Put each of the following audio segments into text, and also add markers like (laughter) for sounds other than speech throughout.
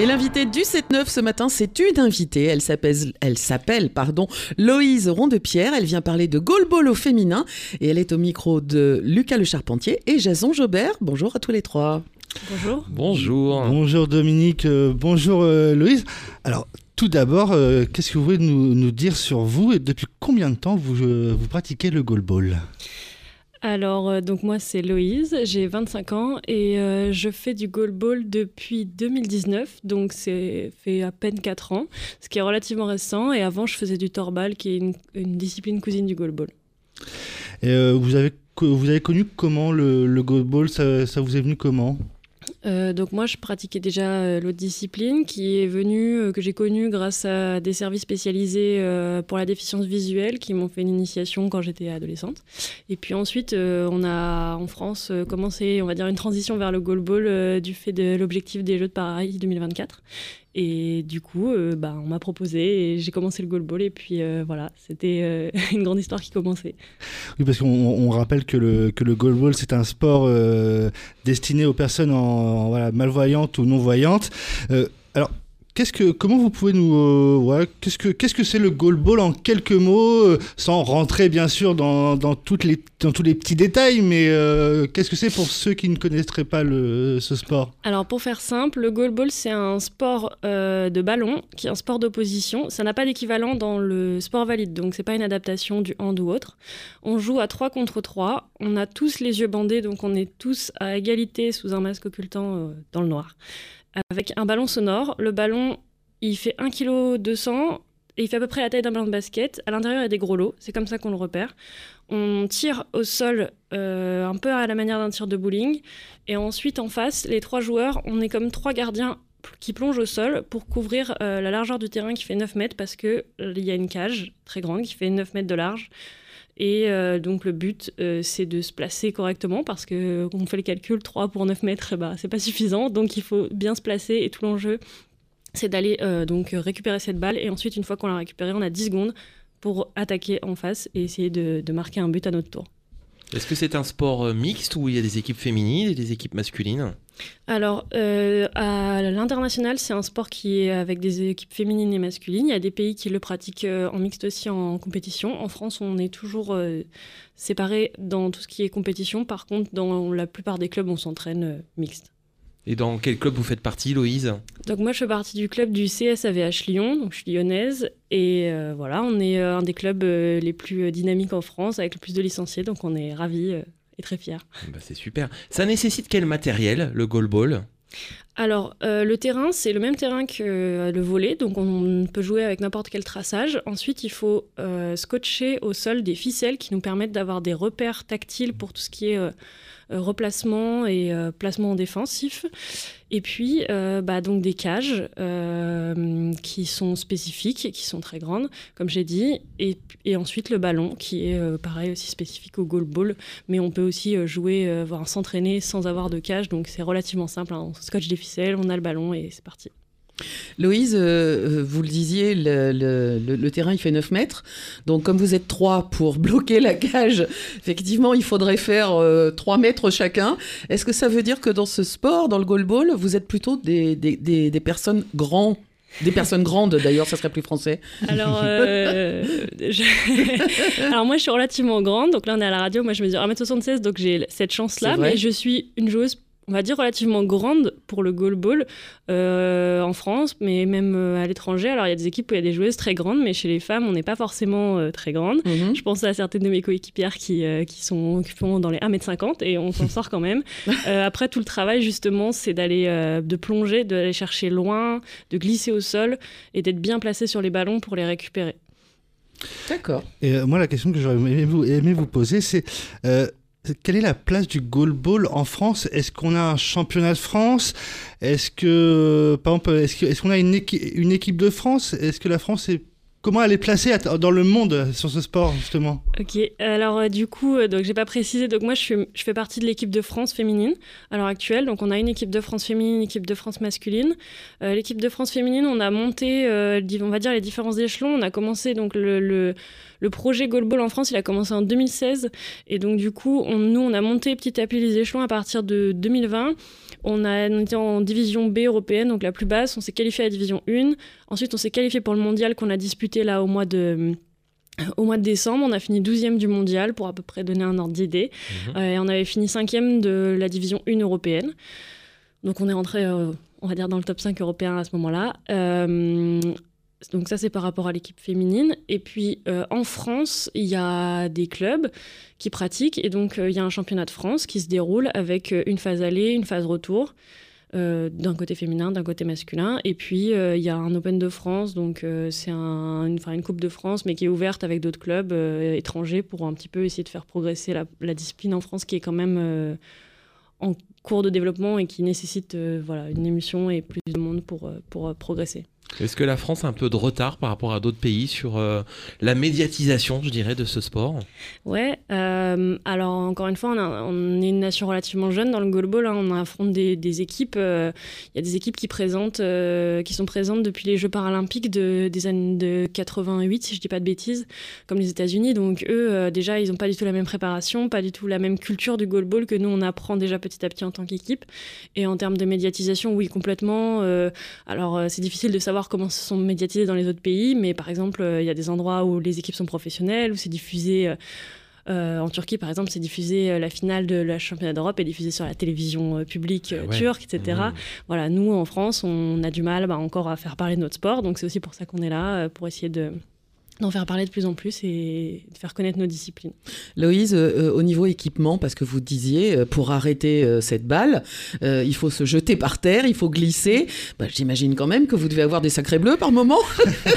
Et l'invité du 7-9 ce matin, c'est une invitée. Elle s'appelle, elle s'appelle pardon, Loïse Rondepierre. Elle vient parler de goalball au féminin et elle est au micro de Lucas Le Charpentier et Jason Jobert. Bonjour à tous les trois. Bonjour. Bonjour. Bonjour Dominique, euh, bonjour euh, Loïse. Alors tout d'abord, euh, qu'est-ce que vous pouvez nous, nous dire sur vous et depuis combien de temps vous, euh, vous pratiquez le goalball Alors, euh, donc moi, c'est Loïse, j'ai 25 ans et euh, je fais du goalball depuis 2019, donc c'est fait à peine 4 ans, ce qui est relativement récent. Et avant, je faisais du torbal, qui est une, discipline cousine du goalball. Et, euh, vous, avez, vous avez connu comment le, le goalball ça, ça vous est venu comment? Euh, donc moi, je pratiquais déjà euh, l'autre discipline, qui est venue, euh, que j'ai connue grâce à des services spécialisés pour la déficience visuelle, qui m'ont fait une initiation quand j'étais adolescente. Et puis ensuite, on a en France commencé, on va dire, une transition vers le goalball du fait de l'objectif des Jeux de Paris 2024. Et du coup, euh, bah, on m'a proposé et j'ai commencé le goalball. Et puis euh, voilà, c'était euh, (laughs) une grande histoire qui commençait. Oui, parce qu'on on rappelle que le, que le goalball, c'est un sport destiné aux personnes malvoyantes ou non-voyantes. Alors, qu'est-ce que, comment vous pouvez nous... euh, qu'est-ce que c'est le goalball en quelques mots, euh, sans rentrer bien sûr dans, tous les petits détails, mais euh, qu'est-ce que c'est pour ceux qui ne connaîtraient pas ce sport? Alors pour faire simple, le goalball c'est un sport de ballon qui est un sport d'opposition. Ça n'a pas d'équivalent dans le sport valide, donc c'est pas une adaptation du hand ou autre. On joue à 3 contre 3, on a tous les yeux bandés, donc on est tous à égalité sous un masque occultant dans le noir. Avec un ballon sonore, le ballon il fait 1 kg 200 et il fait à peu près la taille d'un ballon de basket. À l'intérieur il y a des gros lots, c'est comme ça qu'on le repère. On tire au sol euh, un peu à la manière d'un tir de bowling. Et ensuite, en face, les trois joueurs, on est comme trois gardiens qui plongent au sol pour couvrir euh, la largeur du terrain qui fait 9 mètres parce qu'il y a une cage très grande qui fait 9 mètres de large. Et euh, donc le but, euh, c'est de se placer correctement parce que on fait le calcul, 3 pour 9 mètres, bah, c'est pas suffisant. Donc il faut bien se placer et tout l'enjeu, c'est d'aller euh, donc récupérer cette balle. Et ensuite, une fois qu'on l'a récupérée, on a 10 secondes pour attaquer en face et essayer de marquer un but à notre tour. Est-ce que c'est un sport euh, mixte où il y a des équipes féminines et des équipes masculines? Alors, euh, à l'international, c'est un sport qui est avec des équipes féminines et masculines. Il y a des pays qui le pratiquent euh, en mixte aussi en compétition. En France, on est toujours euh, séparés dans tout ce qui est compétition. Par contre, dans la plupart des clubs, on s'entraîne mixte. Et dans quel club vous faites partie, Loïse Donc moi, je fais partie du club du CSAVH Lyon, donc je suis lyonnaise. Et euh, voilà, on est euh, un des clubs euh, les plus dynamiques en France, avec le plus de licenciés. Donc on est ravis et très fiers. Bah, C'est super. Ça nécessite quel matériel, le goalball? Alors, euh, le terrain, c'est le même terrain que euh, le volet, donc on peut jouer avec n'importe quel traçage. Ensuite, il faut euh, scotcher au sol des ficelles qui nous permettent d'avoir des repères tactiles pour tout ce qui est replacement et placement défensif. Et puis, bah, donc des cages qui sont spécifiques et qui sont très grandes, comme j'ai dit. Et, ensuite, le ballon, qui est pareil aussi spécifique au goalball. Mais on peut aussi jouer, voire s'entraîner sans avoir de cage. Donc, c'est relativement simple. hein. On scotche des ficelles, on a le ballon et c'est parti. Loïse, euh, euh, vous le disiez, le, le- le- le terrain il fait 9 mètres. Donc comme vous êtes trois pour (laughs) bloquer la cage, effectivement il faudrait faire euh, 3 mètres chacun. Est-ce que ça veut dire que dans ce sport, dans le goalball, vous êtes plutôt des, des, des- des personnes grands? Des personnes grandes d'ailleurs, ça serait plus français. Alors, euh, (laughs) je- (laughs) Alors moi, je suis relativement grande. Donc là, on est à la radio. Moi, je mesure 1m76, donc j'ai cette chance-là. Mais je suis une joueuse, on va dire, relativement grande pour le goalball euh, en France, mais même euh, à l'étranger. Alors, il y a des équipes où il y a des joueuses très grandes, mais chez les femmes, on n'est pas forcément euh, très grande. Mhm. Je pense à certaines de mes coéquipières qui, euh, qui, sont, qui font dans les 1m50 et on s'en (laughs) sort quand même. Euh, après, tout le travail, justement, c'est d'aller euh, de plonger, d'aller chercher loin, de glisser au sol et d'être bien placé sur les ballons pour les récupérer. D'accord. Et euh, moi, la question que j'aurais aimé vous, aimé vous poser, c'est euh, quelle est la place du goalball en France? Est-ce qu'on a un championnat de France? Est-ce que, par exemple, est-ce qu'on a une équipe de France? Est-ce que la France est comment elle est placée dans le monde sur ce sport justement? Ok, alors euh, du coup, euh, donc j'ai pas précisé, donc moi je, suis, je fais partie de l'équipe de France féminine à l'heure actuelle. Donc on a une équipe de France féminine, une équipe de France masculine. Euh, L'équipe de France féminine, on a monté, euh, on va dire, les différents échelons. On a commencé donc le, le, le projet Goalball en France, il a commencé en 2016. Et donc du coup, nous, on a monté petit à petit les échelons à partir de 2020. On, a, on était en division B européenne, donc la plus basse. On s'est qualifié à la division 1. Ensuite, on s'est qualifié pour le mondial qu'on a disputé là au mois de au mois de décembre, on a fini 12e du mondial pour à peu près donner un ordre d'idée. Mhm. Euh, et on avait fini 5e de la division 1 européenne. Donc on est rentré, euh, on va dire, dans le top 5 européen à ce moment-là. Euh, donc ça, c'est par rapport à l'équipe féminine. Et puis en France, il y a des clubs qui pratiquent. Et donc il y a un championnat de France qui se déroule avec une phase aller, une phase retour. Euh, d'un côté féminin, d'un côté masculin. Et puis, euh, il y a un Open de France, donc euh, c'est un, une, Coupe de France, mais qui est ouverte avec d'autres clubs étrangers pour un petit peu essayer de faire progresser la, discipline en France, qui est quand même en cours de développement et qui nécessite voilà, une émission et plus de monde pour, progresser. Est-ce que la France a un peu de retard par rapport à d'autres pays sur euh, la médiatisation, je dirais, de ce sport? Ouais, euh, alors encore une fois, on, est une nation relativement jeune dans le goalball. hein. on affronte des, équipes. euh, Il y a des équipes qui présentent, qui sont présentes depuis les Jeux paralympiques de, des années de 88, si je dis pas de bêtises, comme les États-Unis. Donc eux, déjà, ils n'ont pas du tout la même préparation, pas du tout la même culture du goalball que nous, on apprend déjà petit à petit en tant qu'équipe. Et en termes de médiatisation, oui, complètement. alors c'est difficile de savoir comment se sont médiatisés dans les autres pays, mais par exemple, euh, il y a des endroits où les équipes sont professionnelles, où c'est diffusé. euh, euh, en Turquie, par exemple, c'est diffusé, euh, la finale de la championnat d'Europe est diffusée sur la télévision euh, publique Ah ouais. turque, etc. Mmh. Voilà, nous, en France, on a du mal bah, encore à faire parler de notre sport, donc c'est aussi pour ça qu'on est là, pour essayer de d'en faire parler de plus en plus et de faire connaître nos disciplines. Loïse, euh, euh, au niveau équipement, parce que vous disiez, euh, pour arrêter euh, cette balle, euh, il faut se jeter par terre, il faut glisser. Bah, J'imagine quand même que vous devez avoir des sacrés bleus par moment.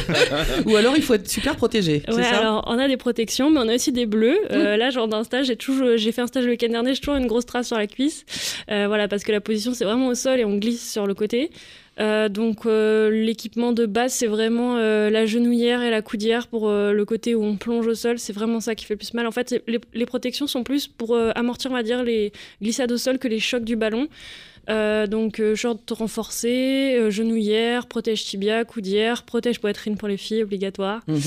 (laughs) Ou alors il faut être super protégé. c'est Ouais, ça? alors on a des protections, mais on a aussi des bleus. Euh, là, genre d'un stage, j'ai toujours, j'ai fait un stage le week-end dernier, j'ai toujours une grosse trace sur la cuisse. Euh, voilà, parce que la position c'est vraiment au sol et on glisse sur le côté. Euh, donc euh, l'équipement de base c'est vraiment euh, la genouillère et la coudière pour le côté où on plonge au sol c'est vraiment ça qui fait le plus mal en fait les, les protections sont plus pour amortir on va dire les glissades au sol que les chocs du ballon donc short renforcé genouillère protège tibia coudière protège poitrine pour les filles obligatoire Mhm.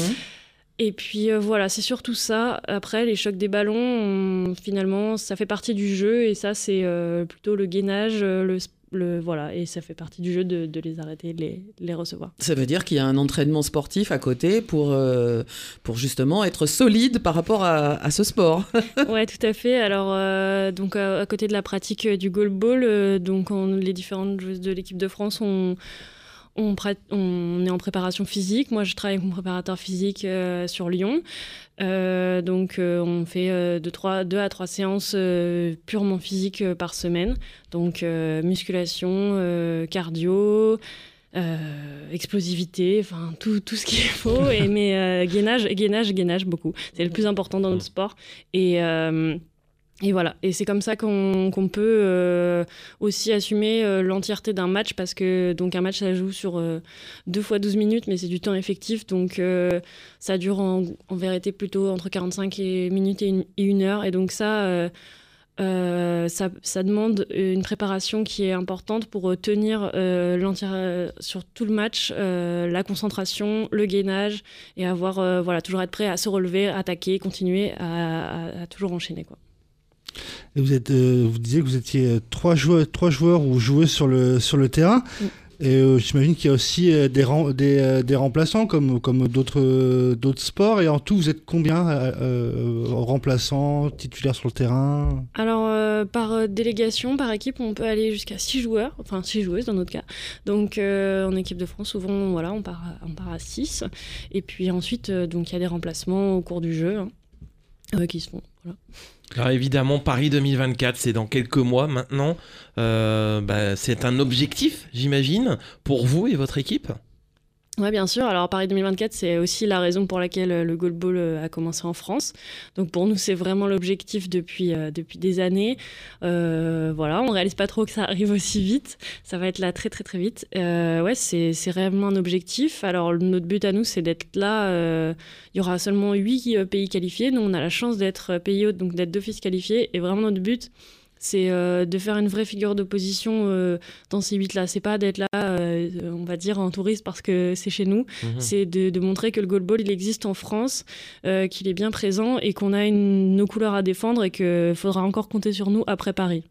et puis euh, voilà, c'est surtout ça. Après, les chocs des ballons, on- finalement, ça fait partie du jeu et ça, c'est euh, plutôt le gainage, euh, le, le- voilà, et ça fait partie du jeu de, de les arrêter, de les, de les recevoir. Ça veut dire qu'il y a un entraînement sportif à côté pour, euh, pour justement être solide par rapport à, à ce sport. (laughs) ouais, tout à fait. Alors, euh, donc à, à côté de la pratique euh, du goalball, euh, donc on- les différentes joueuses de l'équipe de France ont on, est en préparation physique. Moi, je travaille avec mon préparateur physique euh, sur Lyon. Euh, donc, euh, on fait euh, de trois- deux à trois séances euh, purement physiques par semaine. Donc, musculation, cardio, explosivité, enfin tout, tout ce qu'il (laughs) faut. Et, mais gainage, gainage, gainage beaucoup. C'est le plus important dans notre sport. Et. Et voilà, et c'est comme ça qu'on peut euh, aussi assumer euh, l'entièreté d'un match parce que donc un match ça joue sur euh, deux fois 12 minutes mais c'est du temps effectif. Donc euh, ça dure en, vérité plutôt entre 45 et minutes et une, heure. Et donc ça, ça demande une préparation qui est importante pour tenir sur tout le match la concentration le gainage et avoir voilà toujours être prêt à se relever attaquer continuer à, à- à toujours enchaîner quoi Et vous, êtes, euh, vous disiez que vous étiez euh, trois joueurs, trois joueurs ou joueuses sur le, sur le terrain. Mm. Et euh, j'imagine qu'il y a aussi euh, des, rem- des, euh, des remplaçants comme, comme d'autres d'autres sports. Et en tout, vous êtes combien remplaçants, titulaires sur le terrain? Alors, par délégation, par équipe, on peut aller jusqu'à 6 joueurs, enfin 6 joueuses dans notre cas. Donc, en équipe de France, souvent, voilà, on part, à- on part à 6. Et puis ensuite, donc il y a des remplacements au cours du jeu hein, qui se font. Alors évidemment, Paris 2024, c'est dans quelques mois maintenant. Euh, bah, c'est un objectif, j'imagine, pour vous et votre équipe? Oui, bien sûr. Alors, Paris 2024, c'est aussi la raison pour laquelle euh, le goalball euh, a commencé en France. Donc, pour nous, c'est vraiment l'objectif depuis, euh, depuis des années. Voilà, on réalise pas trop que ça arrive aussi vite. Ça va être là très, très, très vite. Euh, ouais, c'est c'est réellement un objectif. Alors, notre but à nous, c'est d'être là. il y aura seulement huit pays qualifiés. Nous, on a la chance d'être pays hôte, donc d'être d'office qualifiés. Et vraiment, notre but, c'est euh, de faire une vraie figure d'opposition euh, dans ces huit-là. C'est pas d'être là, euh, on va dire, en touriste parce que c'est chez nous. Mhm. C'est de, de montrer que le goalball, il existe en France, qu'il est bien présent et qu'on a une- nos couleurs à défendre et qu'il faudra encore compter sur nous après Paris.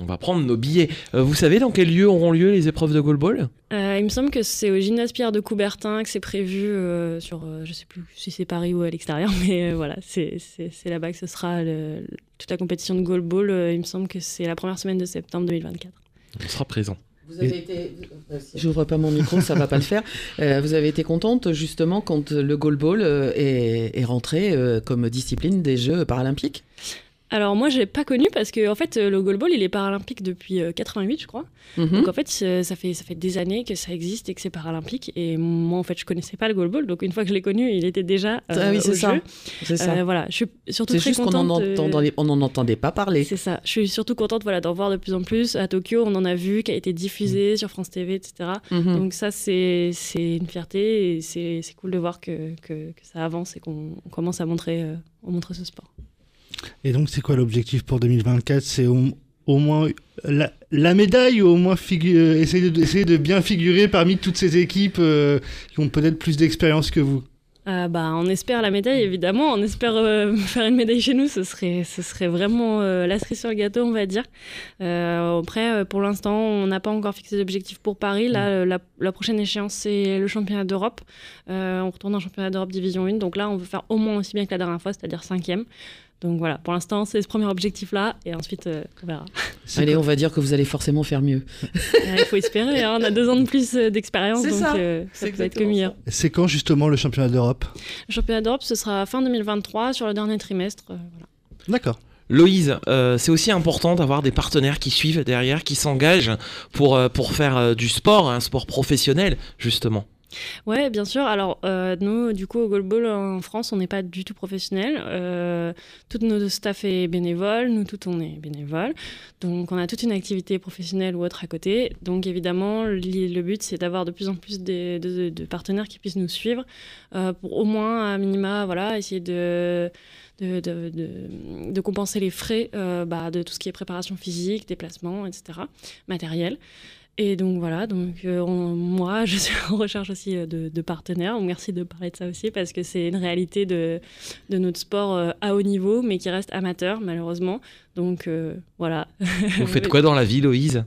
On va prendre nos billets. Euh, vous savez dans quel lieu auront lieu les épreuves de goalball? Euh, il me semble que c'est au gymnase Pierre de Coubertin que c'est prévu euh, sur, euh, je sais plus si c'est Paris ou à l'extérieur, (laughs) mais euh, voilà, c'est là-bas que ce sera le- toute la compétition de goalball. Euh, il me semble que c'est la première semaine de septembre 2024. On sera présent. Vous avez été. J'ouvre pas mon micro, ça va pas le faire. Euh, vous avez été contente justement quand le goalball est, est rentré euh, comme discipline des Jeux paralympiques? Alors moi, j'ai pas connu parce que en fait, euh, le goalball, il est paralympique depuis euh, 88, je crois. Mhm. Donc en fait, ça fait ça fait des années que ça existe et que c'est paralympique. Et moi, en fait, je connaissais pas le goalball. Donc une fois que je l'ai connu, il était déjà euh, Ah oui, c'est ça. C'est ça. Euh, voilà, je suis surtout c'est très juste en, contente. de- les- on en entendait pas parler. C'est ça. Je suis surtout contente voilà, d'en voir de plus en plus. À Tokyo, on en a vu, qui a été Mm. diffusé sur France TV, etc. Mhm. Donc ça, c'est c'est une fierté et c'est cool de voir que, que, que ça avance et qu'on on commence à montrer, euh, à montrer ce sport. Et donc, c'est quoi l'objectif pour 2024 C'est au, au moins la, la médaille ou au moins euh, essayer, de, essayer de bien figurer parmi toutes ces équipes euh, qui ont peut-être plus d'expérience que vous? Euh, bah, on espère la médaille, évidemment. On espère euh, (laughs) faire une médaille chez nous. Ce serait, ce serait vraiment euh, la cerise sur le gâteau, on va dire. Après, pour l'instant, on n'a pas encore fixé d'objectif pour Paris. Là, euh, la, la prochaine échéance, c'est le championnat d'Europe. On retourne en championnat d'Europe Division 1. Donc là, on veut faire au moins aussi bien que la dernière fois, c'est-à-dire cinquième. Donc voilà, pour l'instant, c'est ce premier objectif-là. Et ensuite, euh, on verra. Allez, on va dire que vous allez forcément faire mieux. Il faut espérer. hein. On a deux ans de plus euh, d'expérience. C'est Donc ça. euh, ça peut être que meilleur. C'est quand justement le championnat d'Europe? Le championnat d'Europe, ce sera fin 2023 sur le dernier trimestre. euh, voilà. D'accord. Loïse, euh, c'est aussi important d'avoir des partenaires qui suivent derrière, qui s'engagent pour, euh, pour faire euh, du sport, un sport professionnel, justement. Ouais, bien sûr. Alors, euh, nous, du coup, au goalball en France, on n'est pas du tout professionnel. Euh, tout notre staff est bénévole. Nous, tout, on est bénévole. Donc, on a toute une activité professionnelle ou autre à côté. Donc, évidemment, le but, c'est d'avoir de plus en plus de, partenaires qui puissent nous suivre euh, pour au moins, à minima, voilà, essayer de. Compenser les frais bah, de tout ce qui est préparation physique, déplacement, etc., matériel. Et donc voilà, donc euh, on- moi (laughs) je suis en recherche aussi euh, de, de partenaires. Merci de parler de ça aussi parce que c'est une réalité de, de notre sport euh, à haut niveau, mais qui reste amateur malheureusement. Donc euh, voilà. Vous (laughs) faites quoi dans la vie, Loïse?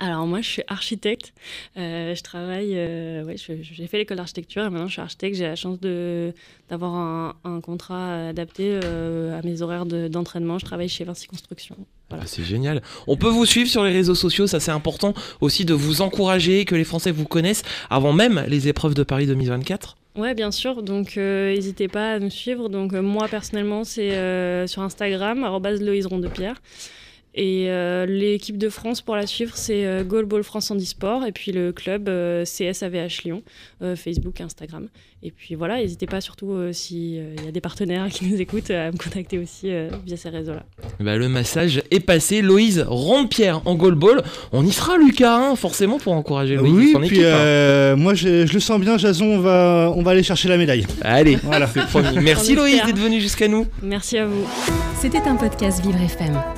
Alors moi je suis architecte. Euh, je travaille, euh, ouais, j'ai fait l'école d'architecture et maintenant je suis architecte. J'ai la chance de d'avoir un, un contrat adapté euh, à mes horaires de- d'entraînement. je travaille chez Vinci Construction. Voilà. Ah, C'est génial. On peut vous suivre sur les réseaux sociaux, ça c'est important aussi de vous encourager, que les Français vous connaissent avant même les épreuves de Paris 2024. Ouais, bien sûr. Donc, euh, n'hésitez pas à nous suivre. Donc, euh, moi, personnellement, c'est euh, sur Instagram, arrobase Loïse Rondepierre. Et euh, l'équipe de France, pour la suivre, c'est euh, Goalball France Handisport. Et puis le club, euh, CSAVH Lyon, euh, Facebook, Instagram. Et puis voilà, n'hésitez pas surtout, euh, s'il y a des partenaires (laughs) qui nous écoutent, à me contacter aussi euh, via ces réseaux-là. Bah, le massage est passé. Loïse Ronde-Pierre en goalball. On y sera, Lucas, hein, forcément, pour encourager Loïse oui, et son puis équipe. hein. euh, moi je, je le sens bien, Jason, on va, on va aller chercher la médaille. Allez, Voilà. Merci Loïse d'être venue jusqu'à nous. Merci à vous. C'était un podcast Vivre FM.